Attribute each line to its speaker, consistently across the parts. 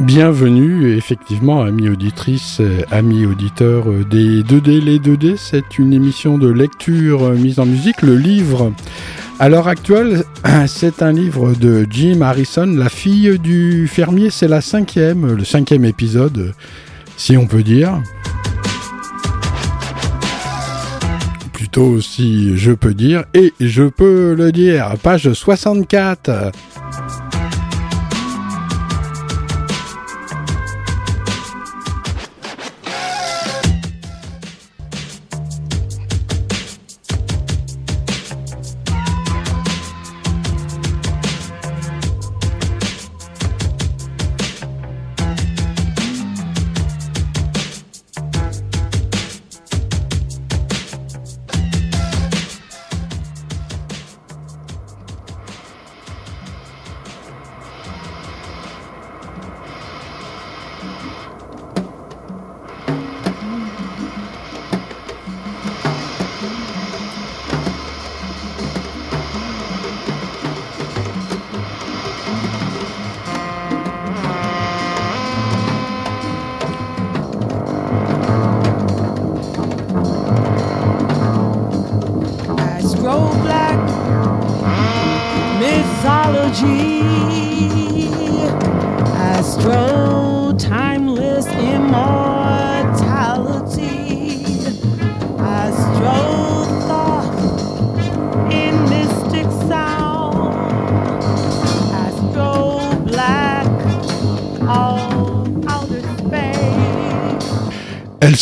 Speaker 1: Bienvenue, effectivement, amis auditrices, amis auditeurs des 2D. Les 2D, c'est une émission de lecture mise en musique. Le livre à l'heure actuelle, c'est un livre de Jim Harrison, La fille du fermier. C'est la cinquième, le cinquième épisode, si on peut dire. Plutôt si je peux dire, et je peux le dire, page 64.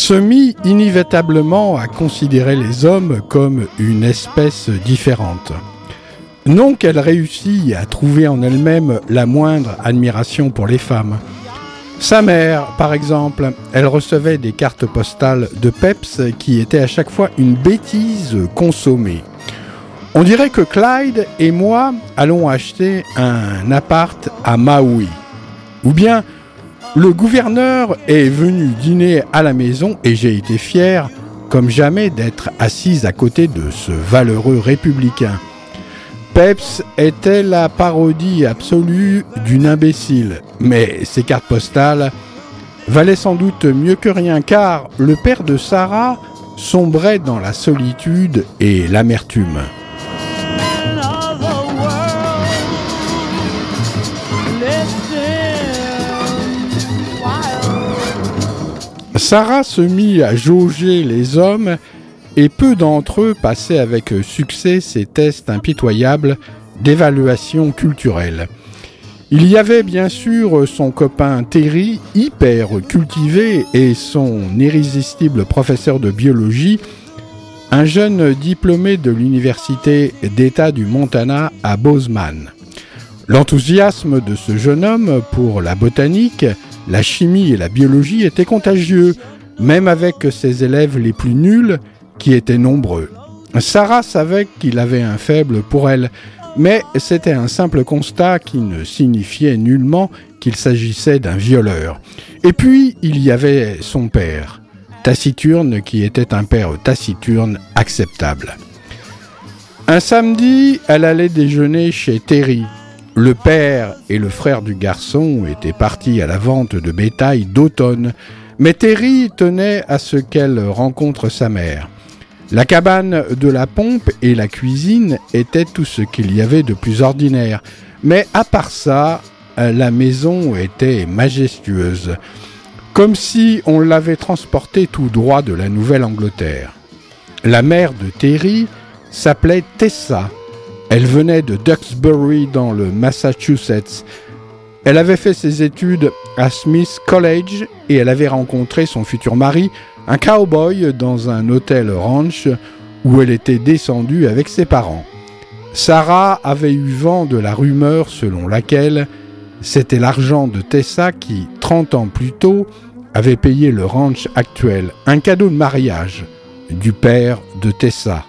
Speaker 1: Se mit inévitablement à considérer les hommes comme une espèce différente. Non qu'elle réussit à trouver en elle-même la moindre admiration pour les femmes. Sa mère, par exemple, elle recevait des cartes postales de Peps qui étaient à chaque fois une bêtise consommée. On dirait que Clyde et moi allons acheter un appart à Maui. Ou bien le gouverneur est venu dîner à la maison et j'ai été fier comme jamais d'être assise à côté de ce valeureux républicain. Peps était la parodie absolue d'une imbécile, mais ces cartes postales valaient sans doute mieux que rien car le père de Sarah sombrait dans la solitude et l'amertume. Sarah se mit à jauger les hommes et peu d'entre eux passaient avec succès ces tests impitoyables d'évaluation culturelle. Il y avait bien sûr son copain Terry, hyper cultivé, et son irrésistible professeur de biologie, un jeune diplômé de l'université d'État du Montana à Bozeman. L'enthousiasme de ce jeune homme pour la botanique, la chimie et la biologie était contagieux, même avec ses élèves les plus nuls, qui étaient nombreux. Sarah savait qu'il avait un faible pour elle, mais c'était un simple constat qui ne signifiait nullement qu'il s'agissait d'un violeur. Et puis, il y avait son père, taciturne, qui était un père taciturne acceptable. Un samedi, elle allait déjeuner chez Terry. Le père et le frère du garçon étaient partis à la vente de bétail d'automne, mais Terry tenait à ce qu'elle rencontre sa mère. La cabane de la pompe et la cuisine étaient tout ce qu'il y avait de plus ordinaire, mais à part ça, la maison était majestueuse, comme si on l'avait transportée tout droit de la Nouvelle-Angleterre. La mère de Terry s'appelait Tessa. Elle venait de Duxbury dans le Massachusetts. Elle avait fait ses études à Smith College et elle avait rencontré son futur mari, un cowboy, dans un hôtel ranch où elle était descendue avec ses parents. Sarah avait eu vent de la rumeur selon laquelle c'était l'argent de Tessa qui, 30 ans plus tôt, avait payé le ranch actuel, un cadeau de mariage du père de Tessa.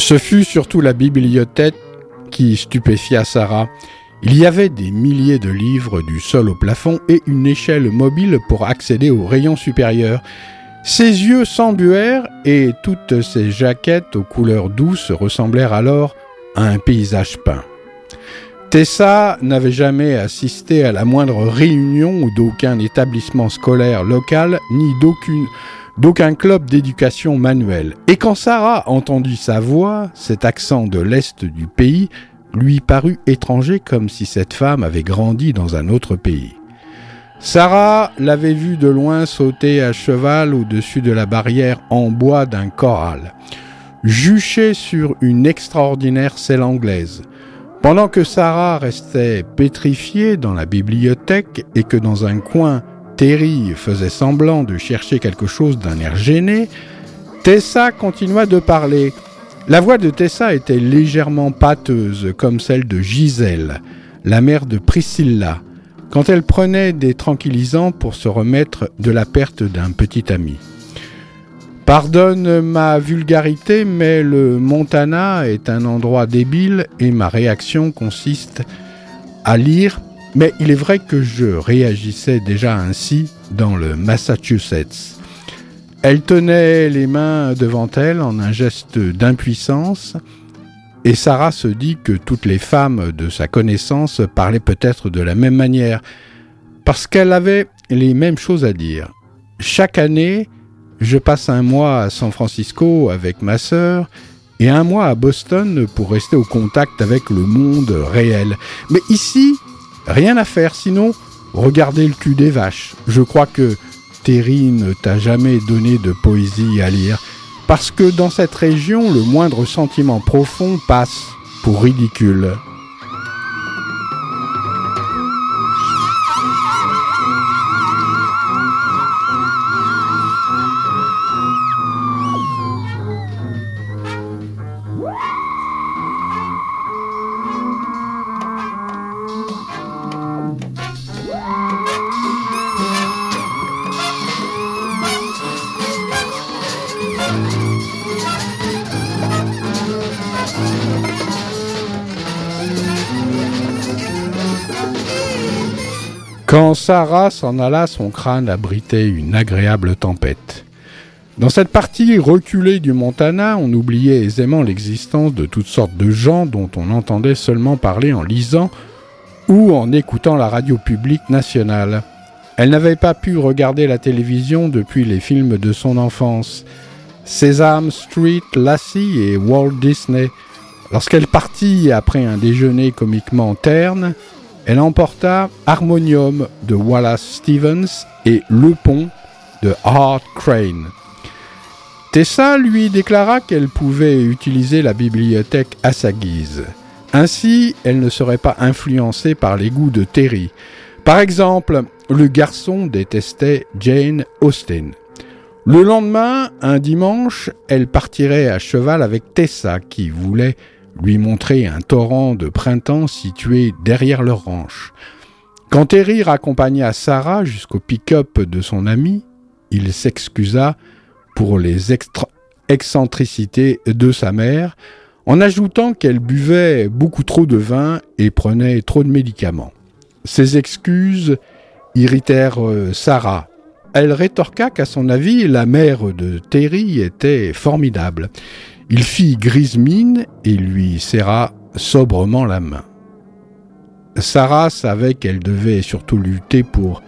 Speaker 1: Ce fut surtout la bibliothèque qui stupéfia Sarah. Il y avait des milliers de livres du sol au plafond et une échelle mobile pour accéder au rayon supérieur. Ses yeux s'embuèrent et toutes ses jaquettes aux couleurs douces ressemblèrent alors à un paysage peint. Tessa n'avait jamais assisté à la moindre réunion d'aucun établissement scolaire local ni d'aucune d'aucun club d'éducation manuelle. Et quand Sarah entendit sa voix, cet accent de l'Est du pays lui parut étranger comme si cette femme avait grandi dans un autre pays. Sarah l'avait vue de loin sauter à cheval au-dessus de la barrière en bois d'un corral, juchée sur une extraordinaire selle anglaise. Pendant que Sarah restait pétrifiée dans la bibliothèque et que dans un coin Terry faisait semblant de chercher quelque chose d'un air gêné, Tessa continua de parler. La voix de Tessa était légèrement pâteuse, comme celle de Gisèle, la mère de Priscilla, quand elle prenait des tranquillisants pour se remettre de la perte d'un petit ami. Pardonne ma vulgarité, mais le Montana est un endroit débile et ma réaction consiste à lire mais il est vrai que je réagissais déjà ainsi dans le Massachusetts. Elle tenait les mains devant elle en un geste d'impuissance, et Sarah se dit que toutes les femmes de sa connaissance parlaient peut-être de la même manière, parce qu'elle avait les mêmes choses à dire. Chaque année, je passe un mois à San Francisco avec ma sœur et un mois à Boston pour rester au contact avec le monde réel. Mais ici, Rien à faire, sinon, regardez le cul des vaches. Je crois que Terry ne t'a jamais donné de poésie à lire, parce que dans cette région, le moindre sentiment profond passe pour ridicule. Quand Sarah s'en alla, son crâne abritait une agréable tempête. Dans cette partie reculée du Montana, on oubliait aisément l'existence de toutes sortes de gens dont on entendait seulement parler en lisant ou en écoutant la radio publique nationale. Elle n'avait pas pu regarder la télévision depuis les films de son enfance. Sesame Street, Lassie et Walt Disney. Lorsqu'elle partit après un déjeuner comiquement terne, elle emporta Harmonium de Wallace Stevens et Le Pont de Hart Crane. Tessa lui déclara qu'elle pouvait utiliser la bibliothèque à sa guise. Ainsi, elle ne serait pas influencée par les goûts de Terry. Par exemple, le garçon détestait Jane Austen. Le lendemain, un dimanche, elle partirait à cheval avec Tessa qui voulait lui montrer un torrent de printemps situé derrière leur ranch. Quand Terry raccompagna Sarah jusqu'au pick-up de son ami, il s'excusa pour les excentricités de sa mère, en ajoutant qu'elle buvait beaucoup trop de vin et prenait trop de médicaments. Ces excuses irritèrent euh, Sarah. Elle rétorqua qu'à son avis, la mère de Terry était formidable. Il fit grise mine et lui serra sobrement la main. Sarah savait qu'elle devait surtout lutter pour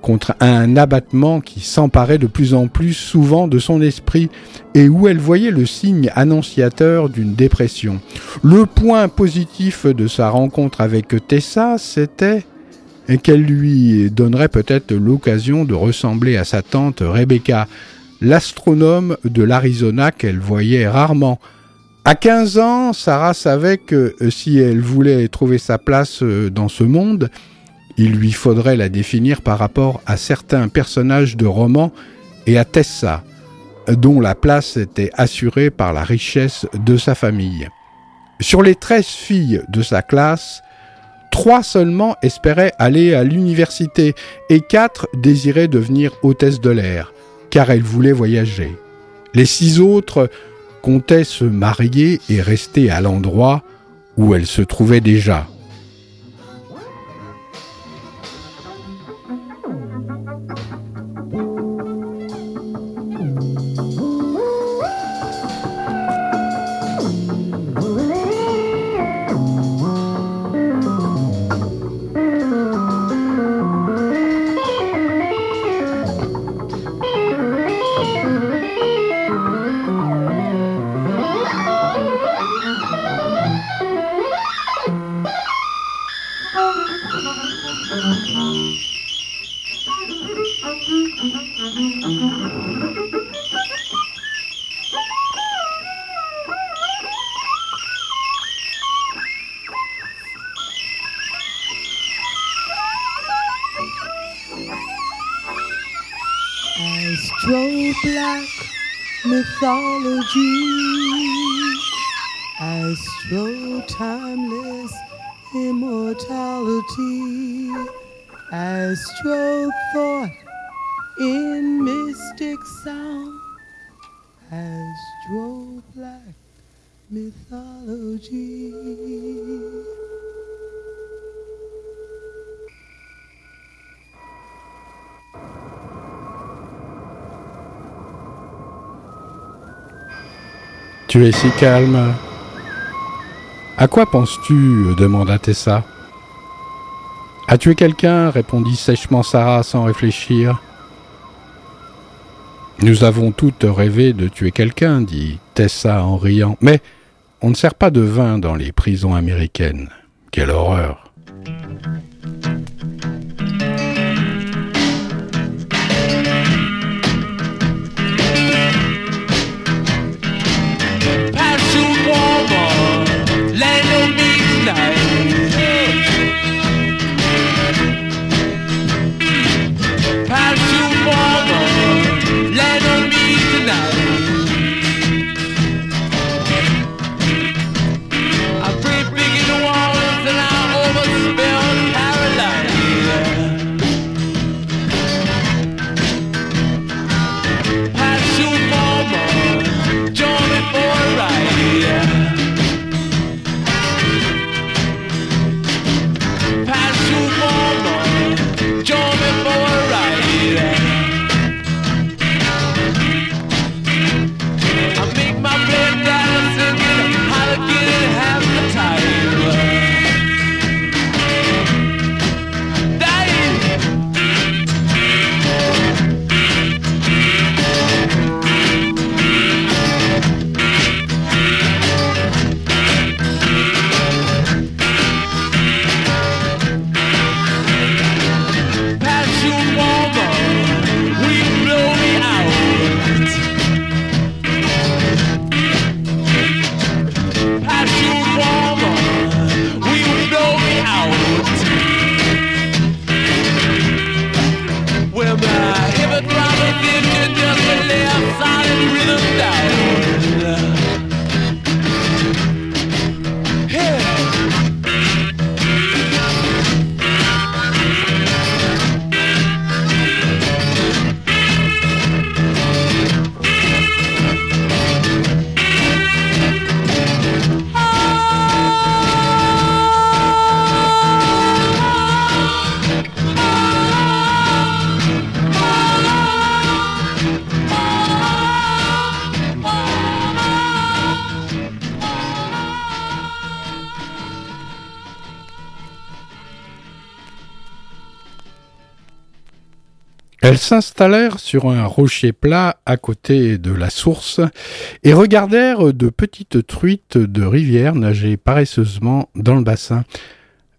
Speaker 1: contre un abattement qui s'emparait de plus en plus souvent de son esprit et où elle voyait le signe annonciateur d'une dépression. Le point positif de sa rencontre avec Tessa, c'était qu'elle lui donnerait peut-être l'occasion de ressembler à sa tante Rebecca, l'astronome de l'Arizona qu'elle voyait rarement. À 15 ans, Sarah savait que euh, si elle voulait trouver sa place euh, dans ce monde, il lui faudrait la définir par rapport à certains personnages de romans et à Tessa, dont la place était assurée par la richesse de sa famille. Sur les 13 filles de sa classe, trois seulement espéraient aller à l'université et quatre désiraient devenir hôtesse de l'air, car elles voulaient voyager. Les six autres comptaient se marier et rester à l'endroit où elles se trouvaient déjà. Tu es si calme. À quoi penses-tu demanda Tessa. À tuer quelqu'un répondit sèchement Sarah sans réfléchir. Nous avons toutes rêvé de tuer quelqu'un, dit Tessa en riant. Mais on ne sert pas de vin dans les prisons américaines. Quelle horreur. Elles s'installèrent sur un rocher plat à côté de la source et regardèrent de petites truites de rivière nager paresseusement dans le bassin.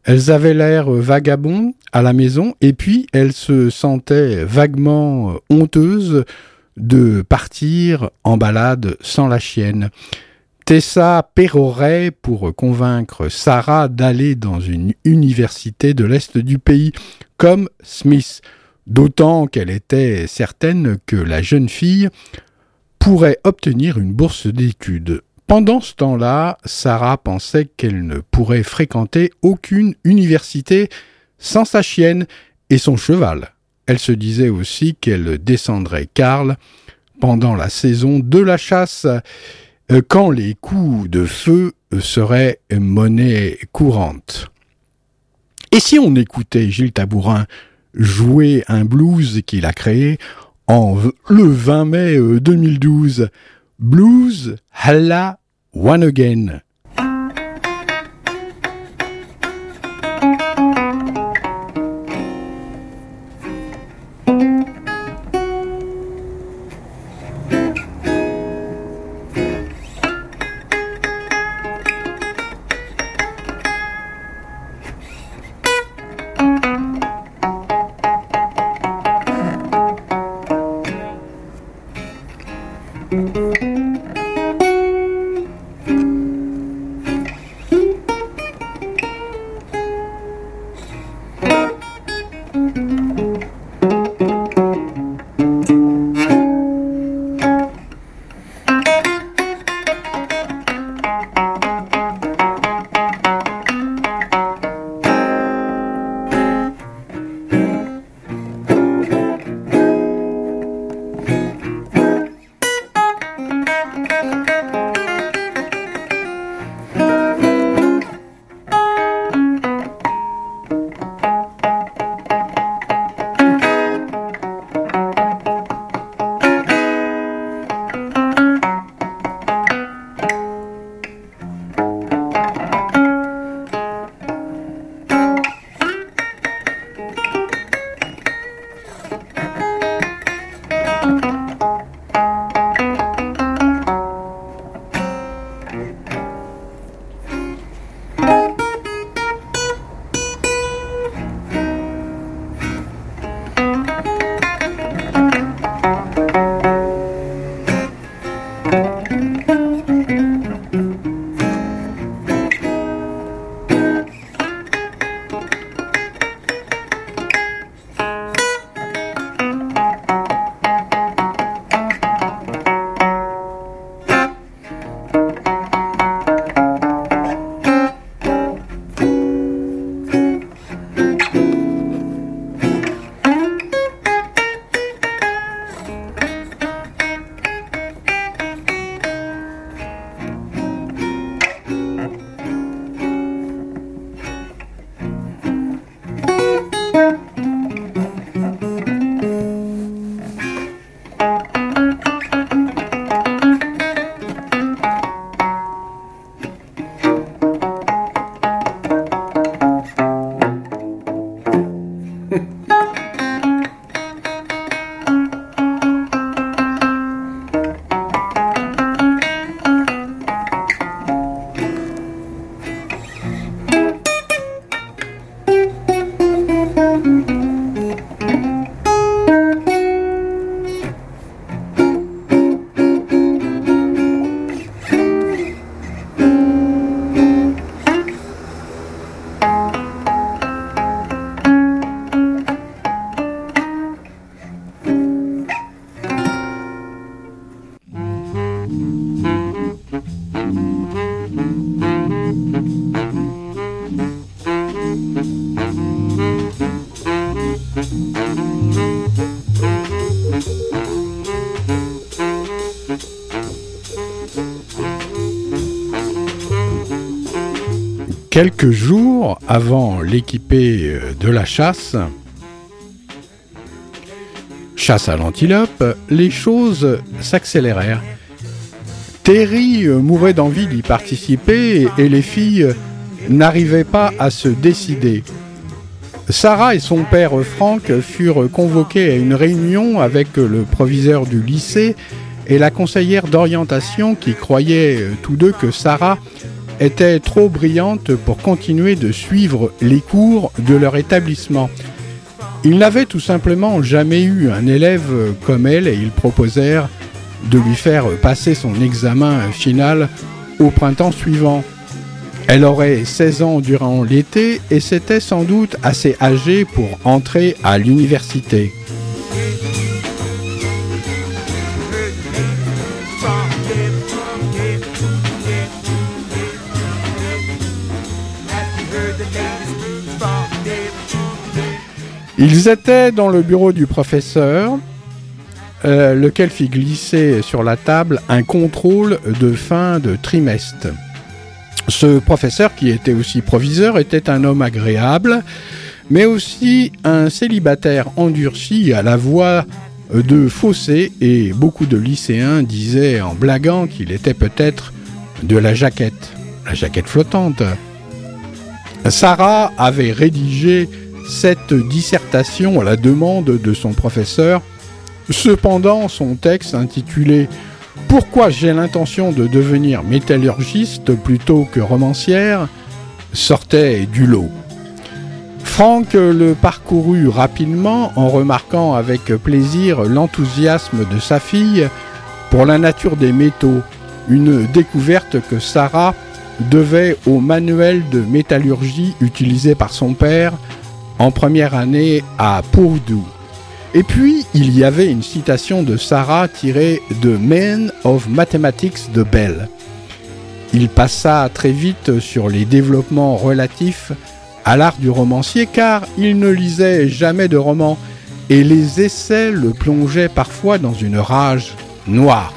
Speaker 1: Elles avaient l'air vagabond à la maison et puis elles se sentaient vaguement honteuses de partir en balade sans la chienne. Tessa pérorait pour convaincre Sarah d'aller dans une université de l'Est du pays, comme Smith, d'autant qu'elle était certaine que la jeune fille pourrait obtenir une bourse d'études. Pendant ce temps-là, Sarah pensait qu'elle ne pourrait fréquenter aucune université sans sa chienne et son cheval. Elle se disait aussi qu'elle descendrait Karl pendant la saison de la chasse, euh, quand les coups de feu seraient monnaie courante. Et si on écoutait Gilles Tabourin jouer un blues qu'il a créé en le 20 mai 2012, euh, Blues Halla One Again. Quelques jours avant l'équipée euh, de la chasse, chasse à l'antilope, les choses s'accélérèrent. Terry euh, mourait d'envie d'y participer et les filles n'arrivaient pas à se décider. Sarah et son père Franck furent convoqués à une réunion avec le proviseur du lycée et la conseillère d'orientation qui croyaient tous deux que Sarah étaient trop brillantes pour continuer de suivre les cours de leur établissement. Ils n'avaient tout simplement jamais eu un élève comme elle et ils proposèrent de lui faire passer son examen final au printemps suivant. Elle aurait 16 ans durant l'été et s'était sans doute assez âgée pour entrer à l'université. Ils étaient dans le bureau du professeur, euh, lequel fit glisser sur la table un contrôle de fin de trimestre. Ce professeur, qui était aussi proviseur, était un homme agréable, mais aussi un célibataire endurci à la voix de fossé, et beaucoup de lycéens disaient en blaguant qu'il était peut-être de la jaquette, la jaquette flottante. Sarah avait rédigé cette dissertation à la demande de son professeur. Cependant, son texte intitulé Pourquoi j'ai l'intention de devenir métallurgiste plutôt que romancière? sortait du lot. Franck le parcourut rapidement en remarquant avec plaisir l'enthousiasme de sa fille pour la nature des métaux, une découverte que Sarah devait au manuel de métallurgie utilisé par son père en première année à Purdue. Et puis, il y avait une citation de Sarah tirée de Men of Mathematics de Bell. Il passa très vite sur les développements relatifs à l'art du romancier car il ne lisait jamais de romans et les essais le plongeaient parfois dans une rage noire.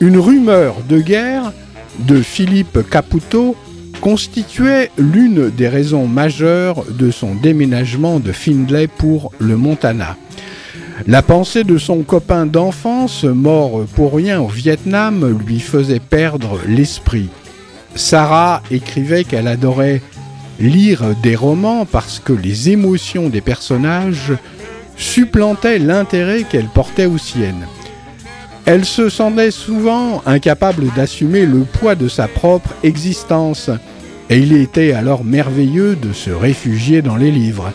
Speaker 1: Une rumeur de guerre de Philippe Caputo constituait l'une des raisons majeures de son déménagement de Findlay pour le Montana. La pensée de son copain d'enfance, mort pour rien au Vietnam, lui faisait perdre l'esprit. Sarah écrivait qu'elle adorait lire des romans parce que les émotions des personnages supplantaient l'intérêt qu'elle portait aux siennes. Elle se sentait souvent incapable d'assumer le poids de sa propre existence, et il était alors merveilleux de se réfugier dans les livres.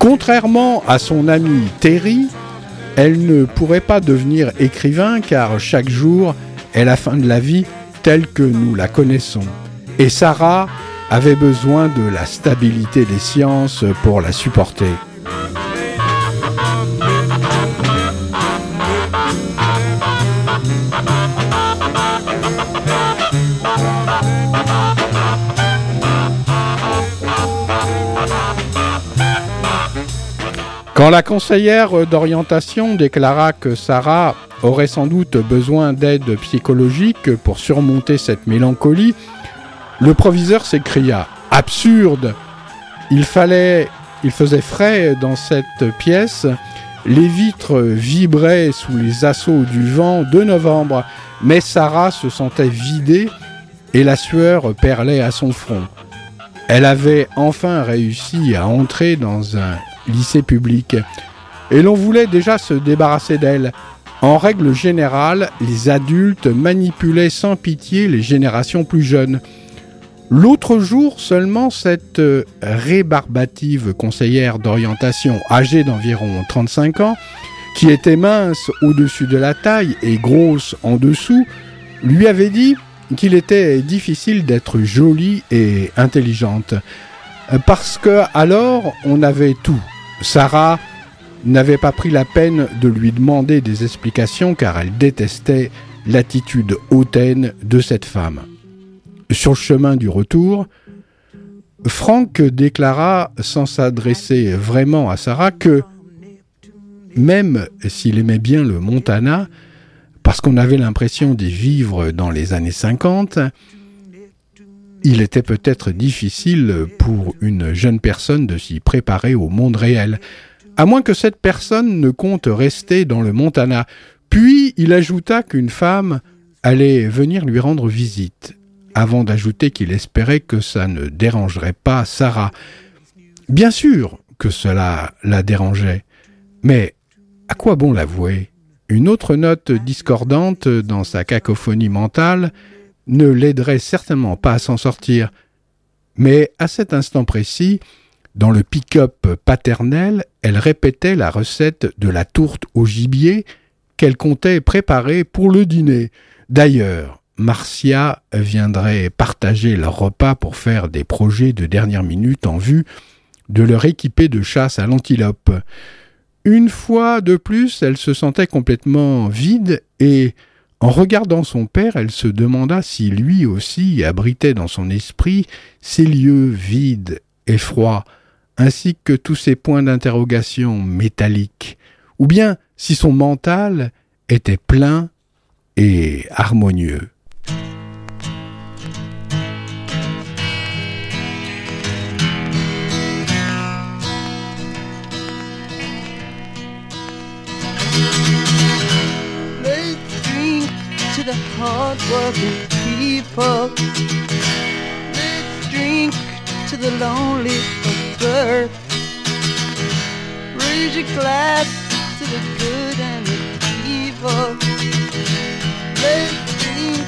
Speaker 1: Contrairement à son amie Terry, elle ne pourrait pas devenir écrivain car chaque jour est la fin de la vie telle que nous la connaissons. Et Sarah avait besoin de la stabilité des sciences pour la supporter. Quand la conseillère d'orientation déclara que Sarah aurait sans doute besoin d'aide psychologique pour surmonter cette mélancolie, le proviseur s'écria Absurde Il fallait. Il faisait frais dans cette pièce. Les vitres vibraient sous les assauts du vent de novembre, mais Sarah se sentait vidée et la sueur perlait à son front. Elle avait enfin réussi à entrer dans un lycée public. Et l'on voulait déjà se débarrasser d'elle. En règle générale, les adultes manipulaient sans pitié les générations plus jeunes. L'autre jour seulement, cette euh, rébarbative conseillère d'orientation âgée d'environ 35 ans, qui était mince au-dessus de la taille et grosse en dessous, lui avait dit qu'il était difficile d'être jolie et intelligente. Parce que alors on avait tout, Sarah n'avait pas pris la peine de lui demander des explications car elle détestait l'attitude hautaine de cette femme. Sur le chemin du retour, Franck déclara, sans s'adresser vraiment à Sarah, que même s'il aimait bien le Montana, parce qu'on avait l'impression d'y vivre dans les années 50, il était peut-être difficile pour une jeune personne de s'y préparer au monde réel, à moins que cette personne ne compte rester dans le Montana. Puis il ajouta qu'une femme allait venir lui rendre visite, avant d'ajouter qu'il espérait que ça ne dérangerait pas Sarah. Bien sûr que cela la dérangeait, mais à quoi bon l'avouer? Une autre note discordante dans sa cacophonie mentale ne l'aiderait certainement pas à s'en sortir. Mais à cet instant précis, dans le pick-up paternel, elle répétait la recette de la tourte au gibier qu'elle comptait préparer pour le dîner. D'ailleurs, Marcia viendrait partager leur repas pour faire des projets de dernière minute en vue de leur équiper de chasse à l'antilope. Une fois de plus, elle se sentait complètement vide et, en regardant son père, elle se demanda si lui aussi abritait dans son esprit ces lieux vides et froids, ainsi que tous ces points d'interrogation métalliques, ou bien si son mental était plein et harmonieux.
Speaker 2: Hard-working people. Let's drink to the lonely of birth. Raise your glass to the good and the evil. Let's drink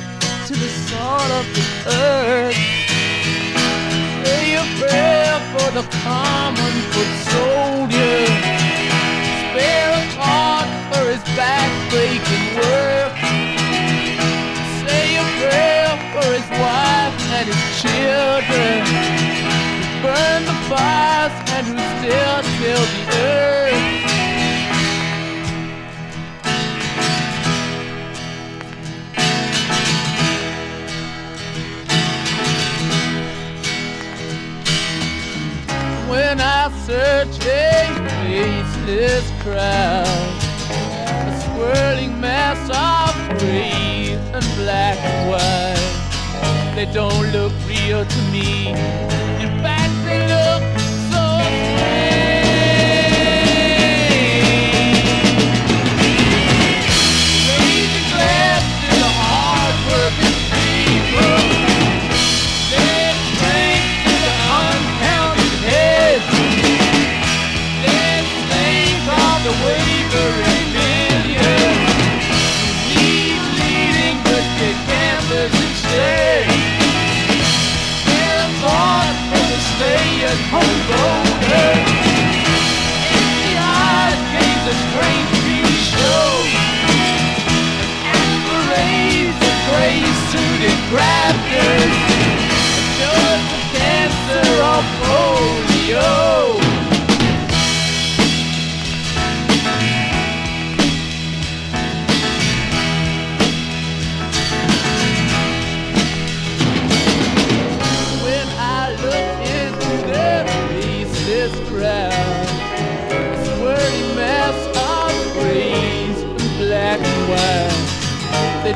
Speaker 2: to the salt of the earth.
Speaker 3: Say a prayer for the common foot soldier. Spare a thought for his work. And who still till the earth. when I search a faceless crowd, a swirling mass of gray and black and white. They don't look real to me.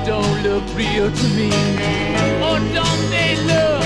Speaker 3: Don't look real to me. Or don't they look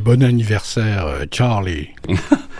Speaker 1: Bon anniversaire, euh, Charlie.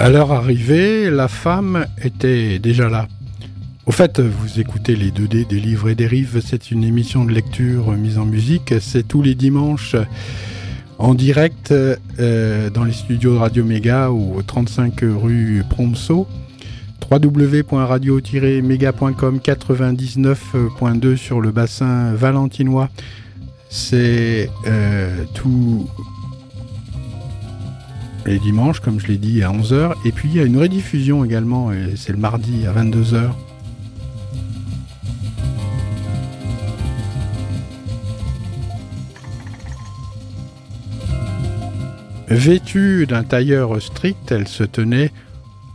Speaker 1: À leur arrivée, la femme était déjà là. Au fait, vous écoutez les 2D des livres et des rives, c'est une émission de lecture mise en musique, c'est tous les dimanches en direct euh, dans les studios de Radio Méga au 35 rue Promso www.radio-méga.com 99.2 sur le bassin valentinois. C'est euh, tout les dimanches, comme je l'ai dit, à 11h. Et puis il y a une rediffusion également, et c'est le mardi à 22h. Vêtue d'un tailleur strict, elle se tenait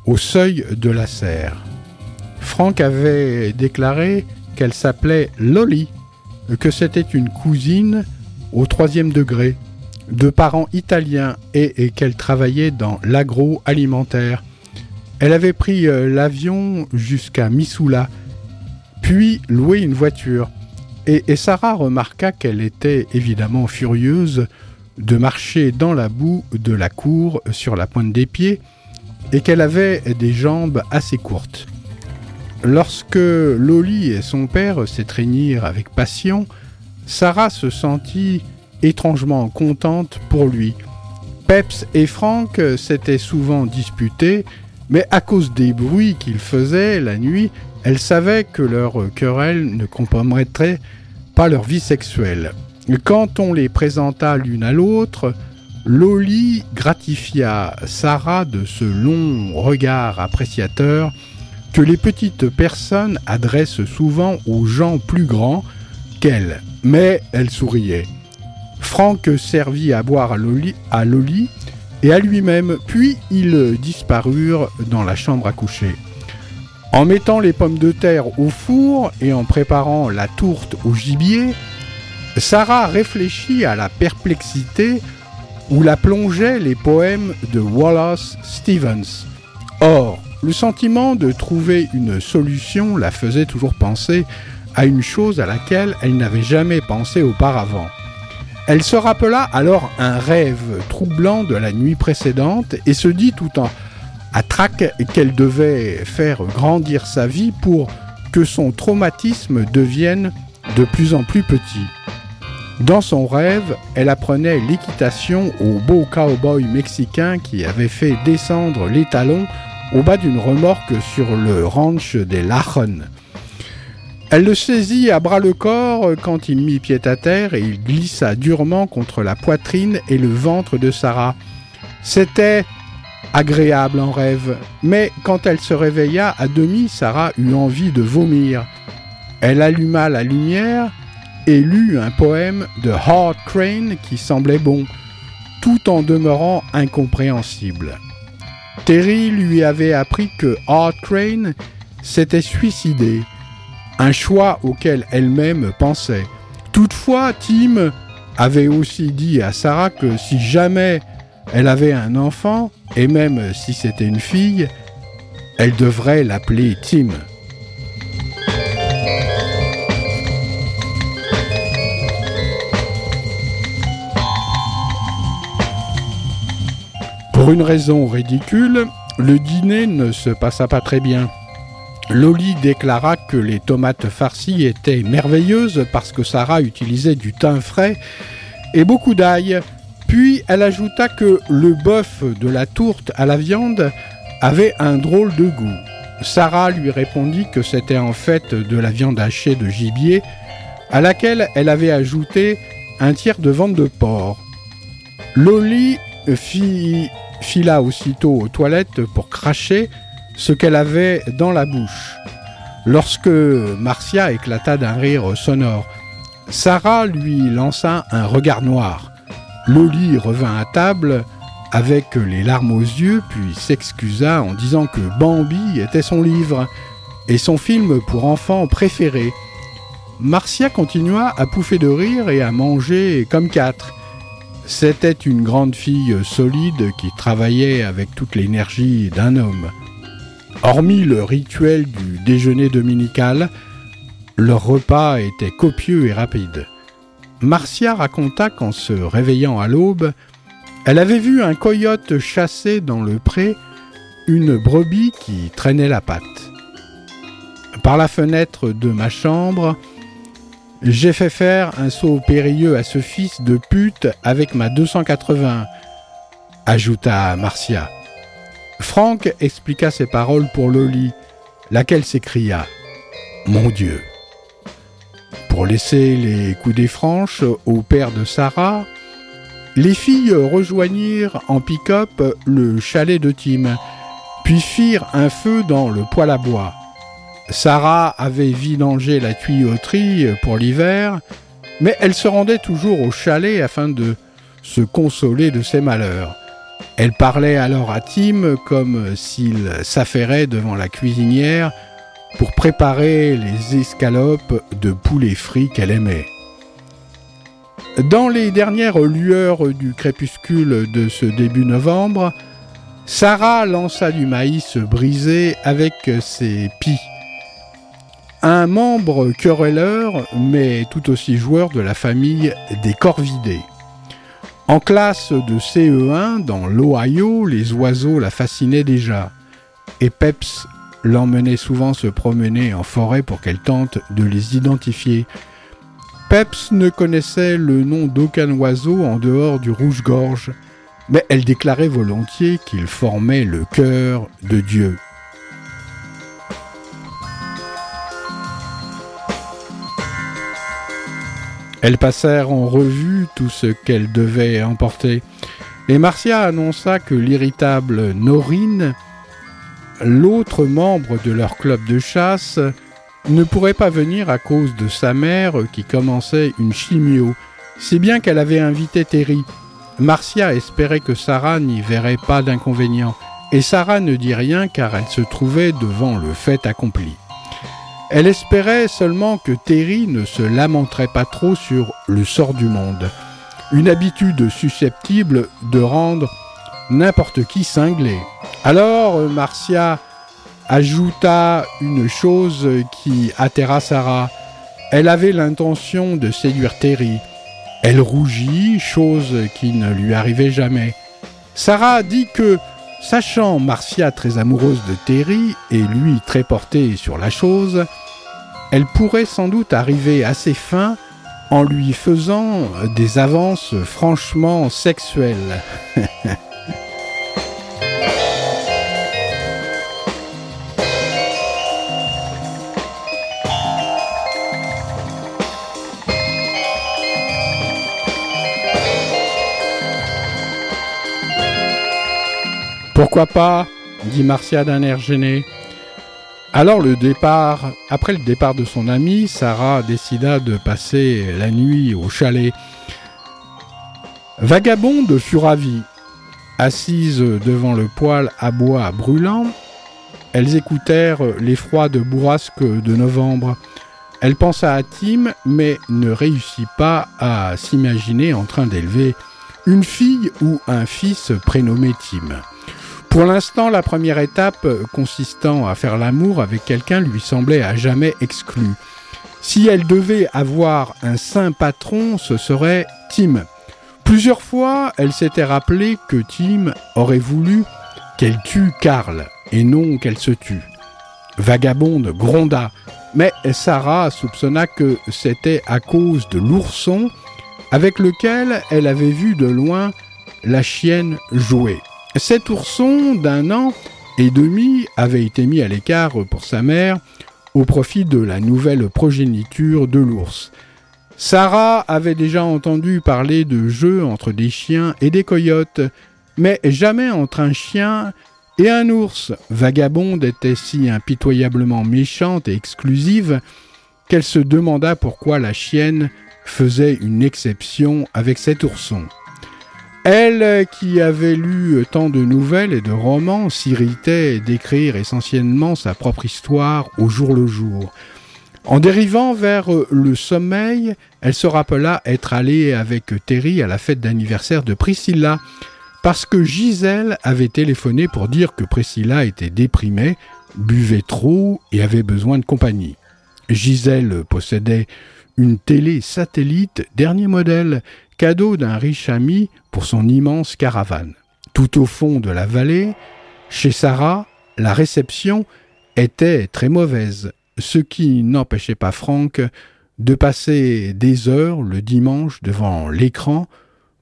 Speaker 1: au seuil de la serre. Franck avait déclaré qu'elle s'appelait Lolly, que c'était une cousine au troisième degré, de parents italiens et, qu'elle travaillait dans l'agroalimentaire. Elle avait pris euh, l'avion jusqu'à Missoula, puis loué une voiture. et Sarah remarqua qu'elle était évidemment furieuse de marcher dans la boue de la cour sur la pointe des pieds et qu'elle avait des jambes assez courtes. Lorsque Loli et son père s'étreignirent avec passion, Sarah se sentit étrangement contente pour lui. Peps et Franck s'étaient souvent disputés, mais à cause des bruits qu'ils faisaient la nuit, elle savait que leur querelle ne compromettrait pas leur vie sexuelle. Quand on les présenta l'une à l'autre, Loli gratifia Sarah de ce long regard appréciateur que les petites personnes adressent souvent aux gens plus grands qu'elles, mais elle souriait. Franck servit à boire à Loli, et à lui-même, puis ils disparurent dans la chambre à coucher. En mettant les pommes de terre au four et en préparant la tourte au gibier, Sarah réfléchit à la perplexité où la plongeaient les poèmes de Wallace Stevens. Or, le sentiment de trouver une solution la faisait toujours penser à une chose à laquelle elle n'avait jamais pensé auparavant. Elle se rappela alors un rêve troublant de la nuit précédente et se dit tout en trac qu'elle devait faire grandir sa vie pour que son traumatisme devienne de plus en plus petit. Dans son rêve, elle apprenait l'équitation au beau cowboy mexicain qui avait fait descendre les talons au bas d'une remorque sur le ranch des Lachen. Elle le saisit à bras le corps quand il mit pied à terre et il glissa durement contre la poitrine et le ventre de Sarah. C'était agréable en rêve, mais quand elle se réveilla à demi, Sarah eut envie de vomir. Elle alluma la lumière et lut un poème de Hart Crane qui semblait bon, tout en demeurant incompréhensible. Terry lui avait appris que Hart Crane s'était suicidé, un choix auquel elle-même pensait. Toutefois, Tim avait aussi dit à Sarah que si jamais elle avait un enfant, et même si c'était une fille, elle devrait l'appeler Tim. Pour une raison ridicule, le dîner ne se passa pas très bien. Loli déclara que les tomates farcies étaient merveilleuses parce que Sarah utilisait du thym frais et beaucoup d'ail, Puis elle ajouta que le bœuf de la tourte à la viande avait un drôle de goût. Sarah lui répondit que c'était en fait de la viande hachée de gibier à laquelle elle avait ajouté un tiers de vente de porc. Loli fila aussitôt aux toilettes pour cracher ce qu'elle avait dans la bouche. Lorsque Marcia éclata d'un rire sonore, Sarah lui lança un regard noir. Loli revint à table avec les larmes aux yeux, puis s'excusa en disant que Bambi était son livre et son film pour enfants préféré. Marcia continua à pouffer de rire et à manger comme quatre. C'était une grande fille solide qui travaillait avec toute l'énergie d'un homme. Hormis le rituel du déjeuner dominical, leur repas était copieux et rapide. Marcia raconta qu'en se réveillant à l'aube, elle avait vu un coyote chasser dans le pré une brebis qui traînait la patte. Par la fenêtre de ma chambre, j'ai fait faire un saut périlleux à ce fils de pute avec ma 280, ajouta Marcia. Franck expliqua ses paroles pour Loli, laquelle s'écria Mon Dieu Pour laisser les coudées franches au père de Sarah, les filles rejoignirent en pick-up le chalet de Tim, puis firent un feu dans le poêle à bois. Sarah avait vidangé la tuyauterie pour l'hiver, mais elle se rendait toujours au chalet afin de se consoler de ses malheurs. Elle parlait alors à Tim comme s'il s'affairait devant la cuisinière pour préparer les escalopes de poulet frit qu'elle aimait. Dans les dernières lueurs du crépuscule de ce début novembre, Sarah lança du maïs brisé avec ses pies. Un membre querelleur, mais tout aussi joueur de la famille des corvidés. En classe de CE1, dans l'Ohio, les oiseaux la fascinaient déjà. Et Peps l'emmenait souvent se promener en forêt pour qu'elle tente de les identifier. Peps ne connaissait le nom d'aucun oiseau en dehors du rouge-gorge, mais elle déclarait volontiers qu'il formait le cœur de Dieu. Elles passèrent en revue tout ce qu'elles devaient emporter, et Marcia annonça que l'irritable Norine, l'autre membre de leur club de chasse, ne pourrait pas venir à cause de sa mère qui commençait une chimio, si bien qu'elle avait invité Terry. Marcia espérait que Sarah n'y verrait pas d'inconvénient, et Sarah ne dit rien car elle se trouvait devant le fait accompli. Elle espérait seulement que Terry ne se lamenterait pas trop sur le sort du monde, une habitude susceptible de rendre n'importe qui cinglé. Alors Marcia ajouta une chose qui atterra Sarah. Elle avait l'intention de séduire Terry. Elle rougit, chose qui ne lui arrivait jamais. Sarah dit que Sachant Marcia très amoureuse de Terry et lui très porté sur la chose, elle pourrait sans doute arriver assez fin en lui faisant des avances franchement sexuelles. Pourquoi pas dit Marcia d'un air gêné. Alors le départ, après le départ de son ami, Sarah décida de passer la nuit au chalet. Vagabonde fut ravie. Assise devant le poêle à bois brûlant, elles écoutèrent les froides bourrasques de novembre. Elle pensa à Tim, mais ne réussit pas à s'imaginer en train d'élever une fille ou un fils prénommé Tim. Pour l'instant, la première étape consistant à faire l'amour avec quelqu'un lui semblait à jamais exclue. Si elle devait avoir un saint patron, ce serait Tim. Plusieurs fois, elle s'était rappelé que Tim aurait voulu qu'elle tue Karl et non qu'elle se tue. Vagabonde gronda, mais Sarah soupçonna que c'était à cause de l'ourson avec lequel elle avait vu de loin la chienne jouer. Cet ourson d'un an et demi avait été mis à l'écart pour sa mère au profit de la nouvelle progéniture de l'ours. Sarah avait déjà entendu parler de jeux entre des chiens et des coyotes, mais jamais entre un chien et un ours. Vagabonde était si impitoyablement méchante et exclusive qu'elle se demanda pourquoi la chienne faisait une exception avec cet ourson. Elle, qui avait lu tant de nouvelles et de romans, s'irritait d'écrire essentiellement sa propre histoire au jour le jour. En dérivant vers le sommeil, elle se rappela être allée avec Terry à la fête d'anniversaire de Priscilla, parce que Gisèle avait téléphoné pour dire que Priscilla était déprimée, buvait trop et avait besoin de compagnie. Gisèle possédait une télé satellite dernier modèle, cadeau d'un riche ami pour son immense caravane. Tout au fond de la vallée, chez Sarah, la réception était très mauvaise, ce qui n'empêchait pas Franck de passer des heures le dimanche devant l'écran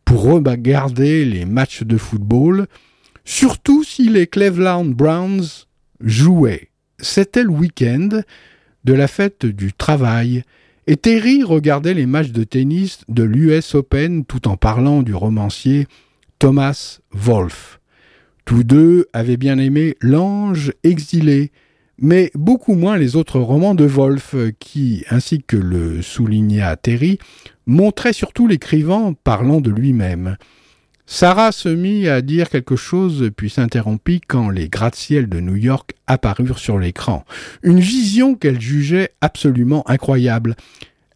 Speaker 1: pour regarder les matchs de football, surtout si les Cleveland Browns jouaient. C'était le week-end de la fête du travail, et Terry regardait les matchs de tennis de l'US Open tout en parlant du romancier Thomas Wolfe. Tous deux avaient bien aimé L'Ange exilé, mais beaucoup moins les autres romans de Wolfe qui, ainsi que le souligna Terry, montraient surtout l'écrivain parlant de lui-même. Sarah se mit à dire quelque chose puis s'interrompit quand les gratte-ciels de New York apparurent sur l'écran. Une vision qu'elle jugeait absolument incroyable.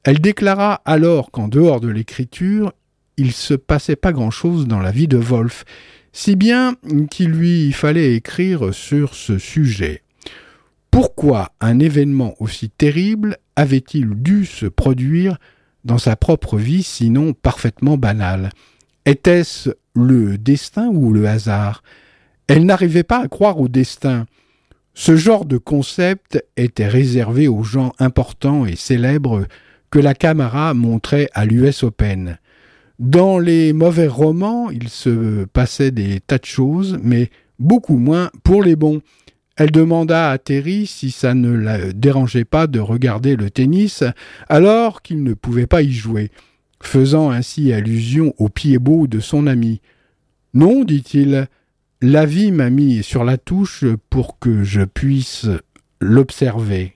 Speaker 1: Elle déclara alors qu'en dehors de l'écriture, il se passait pas grand-chose dans la vie de Wolfe, si bien qu'il lui fallait écrire sur ce sujet. Pourquoi un événement aussi terrible avait-il dû se produire dans sa propre vie sinon parfaitement banal? Était-ce le destin ou le hasard? Elle n'arrivait pas à croire au destin. Ce genre de concept était réservé aux gens importants et célèbres que la caméra montrait à l'US Open. Dans les mauvais romans, il se passait des tas de choses, mais beaucoup moins pour les bons. Elle demanda à Terry si ça ne la dérangeait pas de regarder le tennis alors qu'il ne pouvait pas y jouer faisant ainsi allusion au pied beau de son ami. Non, dit-il, la vie m'a mis sur la touche pour que je puisse l'observer.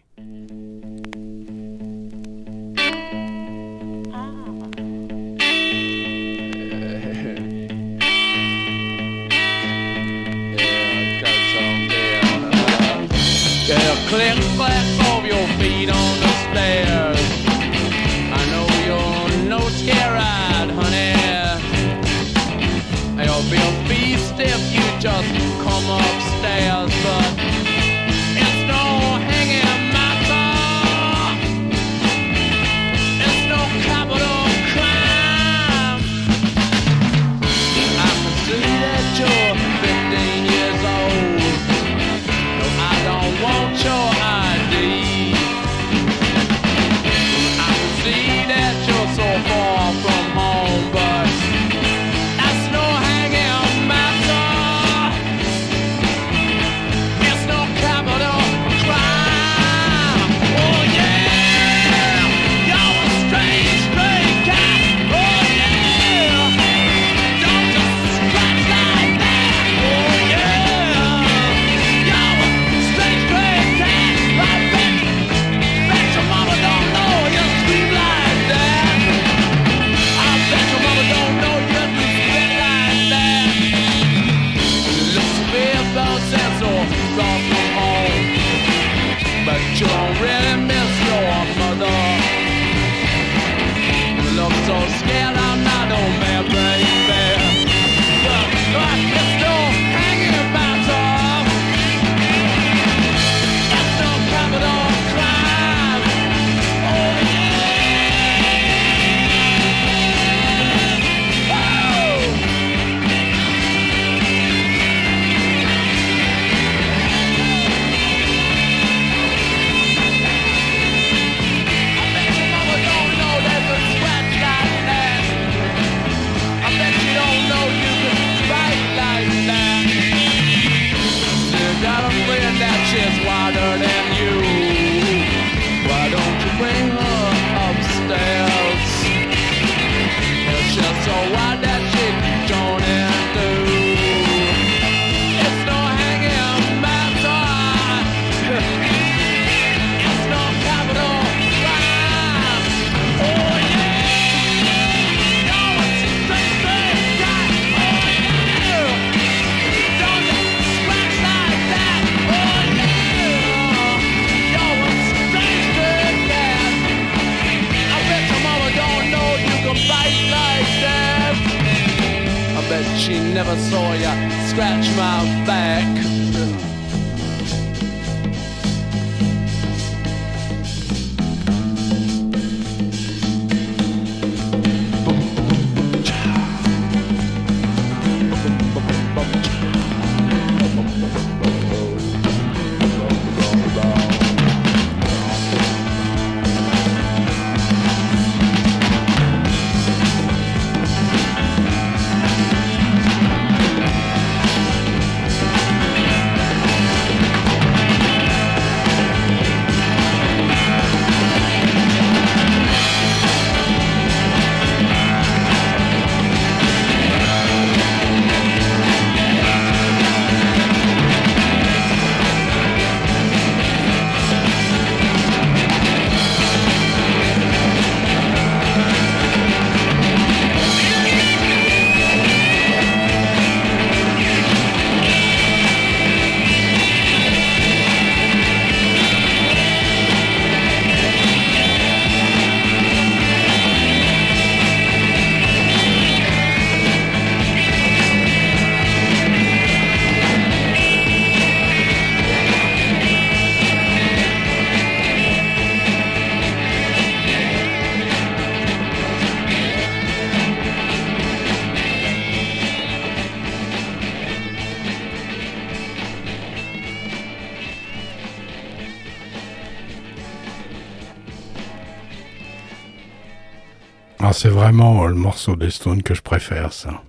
Speaker 1: Ah, c'est vraiment euh, le morceau des Stones que je préfère, ça.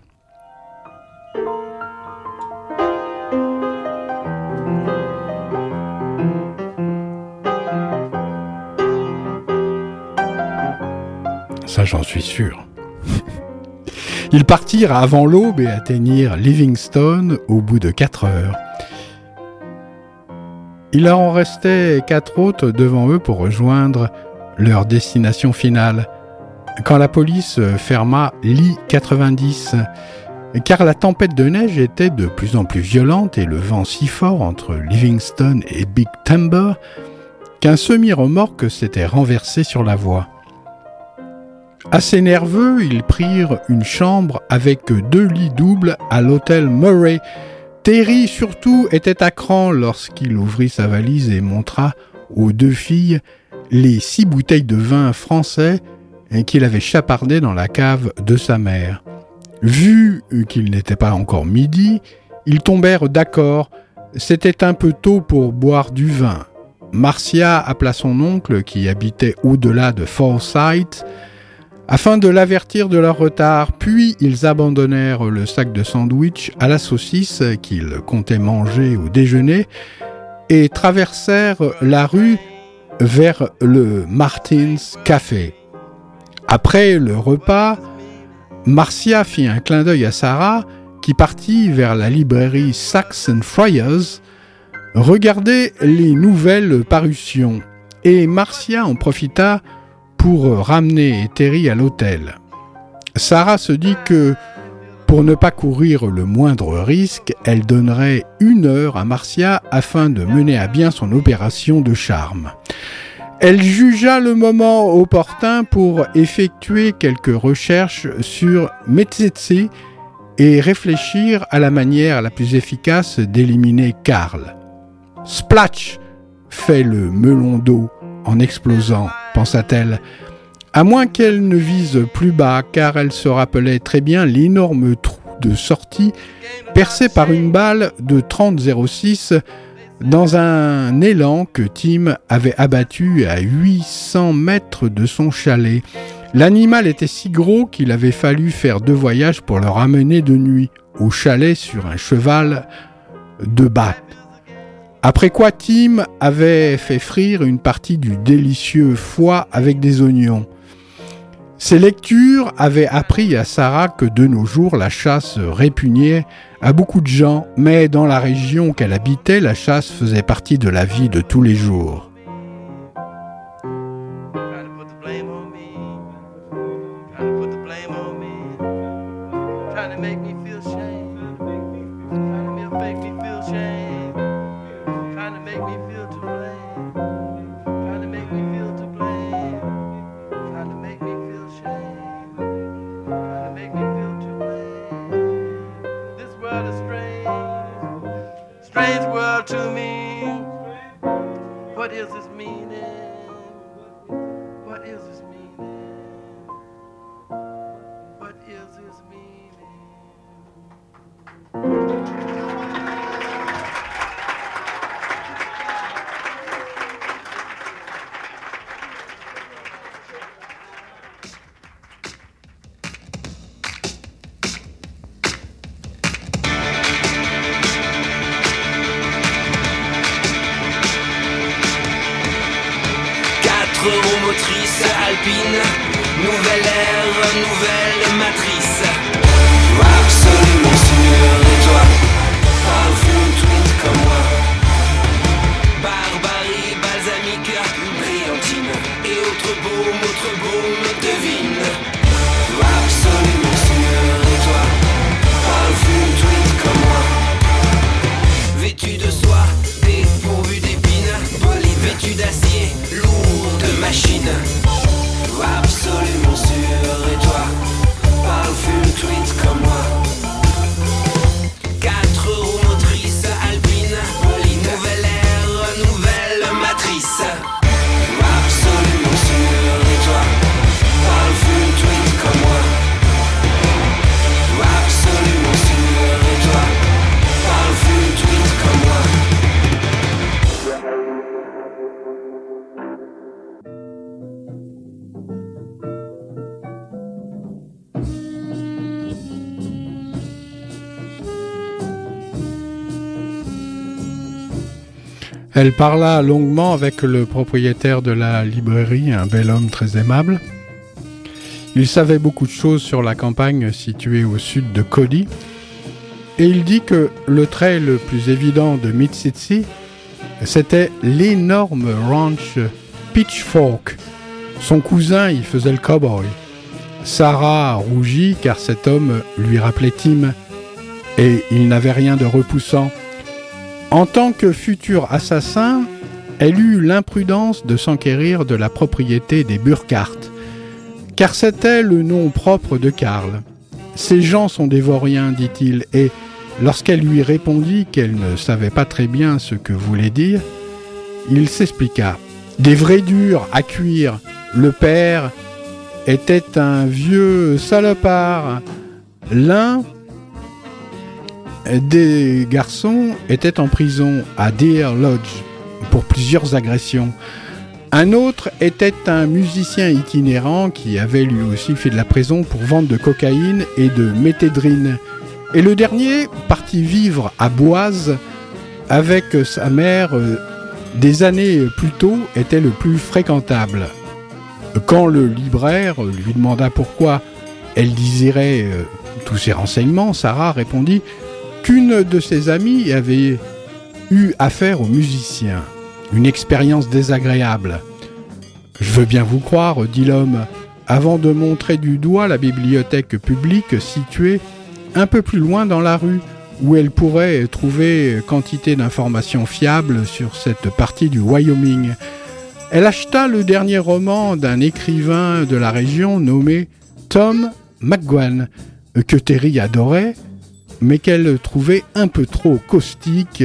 Speaker 1: Ça, j'en suis sûr. Ils partirent avant l'aube et atteignirent Livingstone au bout de 4 heures. Il en restait quatre autres devant eux pour rejoindre leur destination finale. Quand la police ferma l'I-90, car la tempête de neige était de plus en plus violente et le vent si fort entre Livingstone et Big Timber qu'un semi-remorque s'était renversé sur la voie. Assez nerveux, ils prirent une chambre avec deux lits doubles à l'hôtel Murray. Terry, surtout, était à cran lorsqu'il ouvrit sa valise et montra aux deux filles les six bouteilles de vin français qu'il avait chapardées dans la cave de sa mère. Vu qu'il n'était pas encore midi, ils tombèrent d'accord. C'était un peu tôt pour boire du vin. Marcia appela son oncle, qui habitait au-delà de Forsyth, afin de l'avertir de leur retard, puis ils abandonnèrent le sac de sandwich à la saucisse qu'ils comptaient manger au déjeuner et traversèrent la rue vers le Martin's Café. Après le repas, Marcia fit un clin d'œil à Sarah qui partit vers la librairie Saxon Friars regarder les nouvelles parutions et Marcia en profita pour ramener Terry à l'hôtel. Sarah se dit que pour ne pas courir le moindre risque, elle donnerait une heure à Marcia afin de mener à bien son opération de charme. Elle jugea le moment opportun pour effectuer quelques recherches sur Metsetse et réfléchir à la manière la plus efficace d'éliminer Karl. Splatch fait le melon d'eau en explosant, pensa-t-elle, à moins qu'elle ne vise plus bas, car elle se rappelait très bien l'énorme trou de sortie percé par une balle de 30-06 dans un élan que Tim avait abattu à 800 mètres de son chalet. L'animal était si gros qu'il avait fallu faire deux voyages pour le ramener de nuit au chalet sur un cheval de batte. Après quoi Tim avait fait frire une partie du délicieux foie avec des oignons. Ces lectures avaient appris à Sarah que de nos jours la chasse répugnait à beaucoup de gens, mais dans la région qu'elle habitait, la chasse faisait partie de la vie de tous les jours.
Speaker 4: to me?
Speaker 5: What is this meaning?
Speaker 1: Elle parla longuement avec le propriétaire de la librairie, un bel homme très aimable. Il savait beaucoup de choses sur la campagne située au sud de Cody, et il dit que le trait le plus évident de Mid-City, c'était l'énorme ranch Pitchfork. Son cousin y faisait le cowboy. Sarah rougit car cet homme lui rappelait Tim, et il n'avait rien de repoussant. En tant que futur assassin, elle eut l'imprudence de s'enquérir de la propriété des Burkhardt, car c'était le nom propre de Karl. Ces gens sont des vauriens, dit-il, et lorsqu'elle lui répondit qu'elle ne savait pas très bien ce que voulait dire, il s'expliqua. Des vrais durs à cuire. Le père était un vieux salopard. L'un des garçons était en prison à Deer Lodge pour plusieurs agressions. Un autre était un musicien itinérant qui avait lui aussi fait de la prison pour vente de cocaïne et de méthédrine. Et le dernier, parti vivre à Boise avec sa mère euh, des années plus tôt, était le plus fréquentable. Quand le libraire lui demanda pourquoi elle désirait euh, tous ces renseignements, Sarah répondit qu'une de ses amies avait eu affaire au musicien. Une expérience désagréable. Je veux bien vous croire, dit l'homme, avant de montrer du doigt la bibliothèque publique située un peu plus loin dans la rue, où elle pourrait trouver quantité d'informations fiables sur cette partie du Wyoming. Elle acheta le dernier roman d'un écrivain de la région nommé Tom McGuan, que Terry adorait, mais qu'elle trouvait un peu trop caustique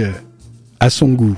Speaker 1: à son goût.